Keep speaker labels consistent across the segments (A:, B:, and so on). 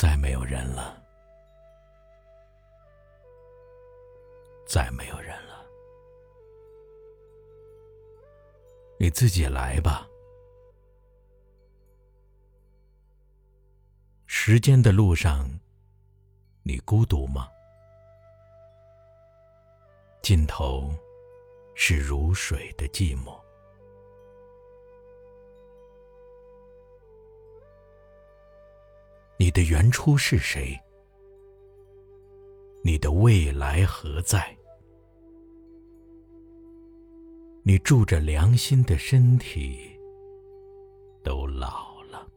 A: 再没有人了，再没有人了，你自己来吧。时间的路上，你孤独吗？尽头是如水的寂寞。你的原初是谁？你的未来何在？你住着良心的身体都老了，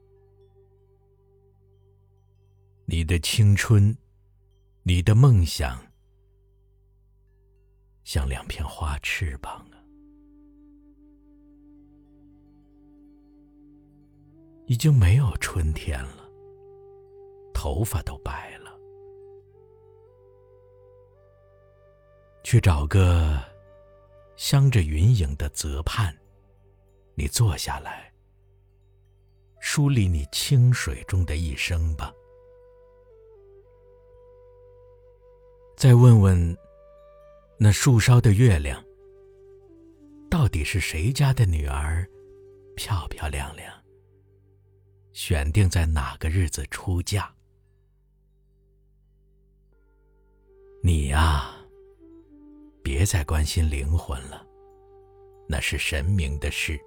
A: 你的青春，你的梦想，像两片花翅膀啊，已经没有春天了。头发都白了，去找个镶着云影的泽畔，你坐下来，梳理你清水中的一生吧。再问问那树梢的月亮，到底是谁家的女儿，漂漂亮亮？选定在哪个日子出嫁？你呀，别再关心灵魂了，那是神明的事。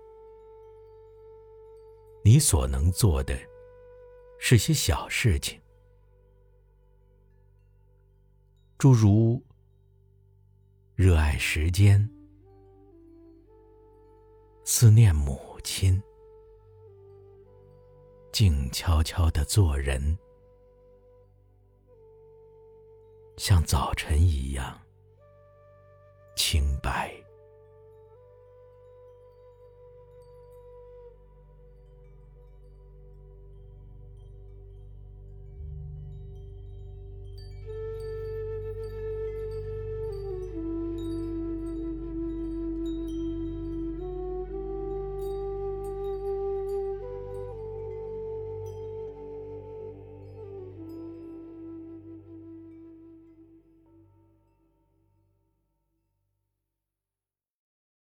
A: 你所能做的，是些小事情，诸如热爱时间、思念母亲、静悄悄的做人。像早晨一样清白。